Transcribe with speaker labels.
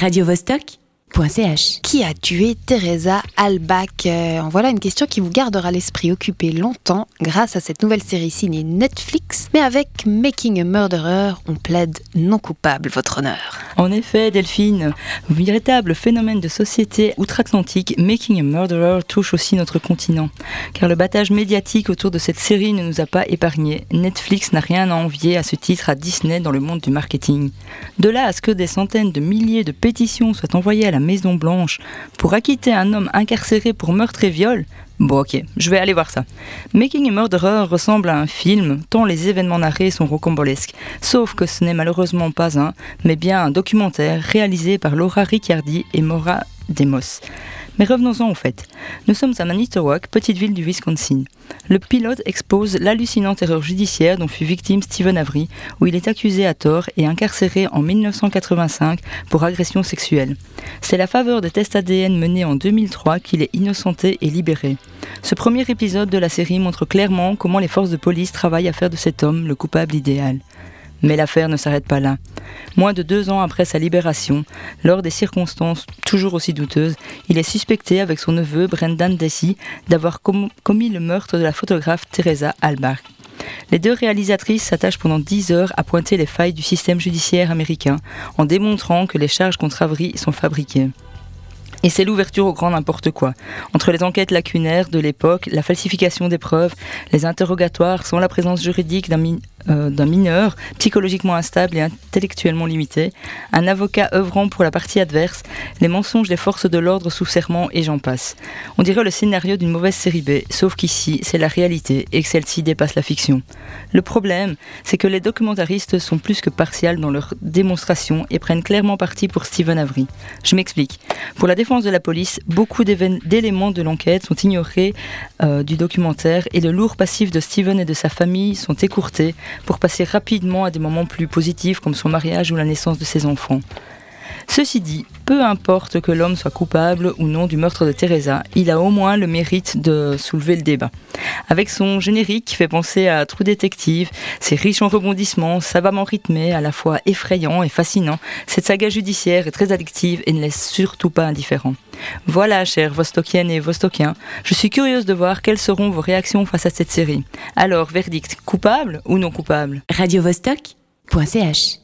Speaker 1: radiovostok.ch.
Speaker 2: Qui a tué Teresa Albach Euh, Voilà une question qui vous gardera l'esprit occupé longtemps grâce à cette nouvelle série signée Netflix. Mais avec Making a Murderer, on plaide non coupable, votre honneur.
Speaker 3: En effet, Delphine, véritable phénomène de société outre-Atlantique, Making a Murderer touche aussi notre continent. Car le battage médiatique autour de cette série ne nous a pas épargnés. Netflix n'a rien à envier à ce titre à Disney dans le monde du marketing. De là à ce que des centaines de milliers de pétitions soient envoyées à la Maison Blanche pour acquitter un homme incarcéré pour meurtre et viol, Bon ok, je vais aller voir ça. Making a Murderer ressemble à un film, tant les événements narrés sont rocambolesques. Sauf que ce n'est malheureusement pas un, mais bien un documentaire réalisé par Laura Ricciardi et Maura Demos. Mais revenons-en au fait. Nous sommes à Manitowoc, petite ville du Wisconsin. Le pilote expose l'hallucinante erreur judiciaire dont fut victime Stephen Avery, où il est accusé à tort et incarcéré en 1985 pour agression sexuelle. C'est la faveur des tests ADN menés en 2003 qu'il est innocenté et libéré. Ce premier épisode de la série montre clairement comment les forces de police travaillent à faire de cet homme le coupable idéal. Mais l'affaire ne s'arrête pas là. Moins de deux ans après sa libération, lors des circonstances toujours aussi douteuses, il est suspecté avec son neveu Brendan Daisy d'avoir com- commis le meurtre de la photographe Teresa Albach. Les deux réalisatrices s'attachent pendant dix heures à pointer les failles du système judiciaire américain en démontrant que les charges contre Avery sont fabriquées. Et c'est l'ouverture au grand n'importe quoi. Entre les enquêtes lacunaires de l'époque, la falsification des preuves, les interrogatoires sans la présence juridique euh, d'un mineur, psychologiquement instable et intellectuellement limité, un avocat œuvrant pour la partie adverse, les mensonges des forces de l'ordre sous serment et j'en passe. On dirait le scénario d'une mauvaise série B, sauf qu'ici, c'est la réalité et que celle-ci dépasse la fiction. Le problème, c'est que les documentaristes sont plus que partials dans leur démonstration et prennent clairement parti pour Stephen Avery. Je m'explique. Pour la défense de la police, beaucoup d'éléments de l'enquête sont ignorés euh, du documentaire et le lourd passif de Stephen et de sa famille sont écourtés pour passer rapidement à des moments plus positifs comme son mariage ou la naissance de ses enfants. Ceci dit, peu importe que l'homme soit coupable ou non du meurtre de Teresa, il a au moins le mérite de soulever le débat. Avec son générique qui fait penser à True Detective, ses riches en rebondissements, savamment rythmés, à la fois effrayant et fascinant, cette saga judiciaire est très addictive et ne laisse surtout pas indifférent. Voilà, chers Vostokiennes et Vostokiens, je suis curieuse de voir quelles seront vos réactions face à cette série. Alors, verdict, coupable ou non coupable?
Speaker 1: Radiovostok.ch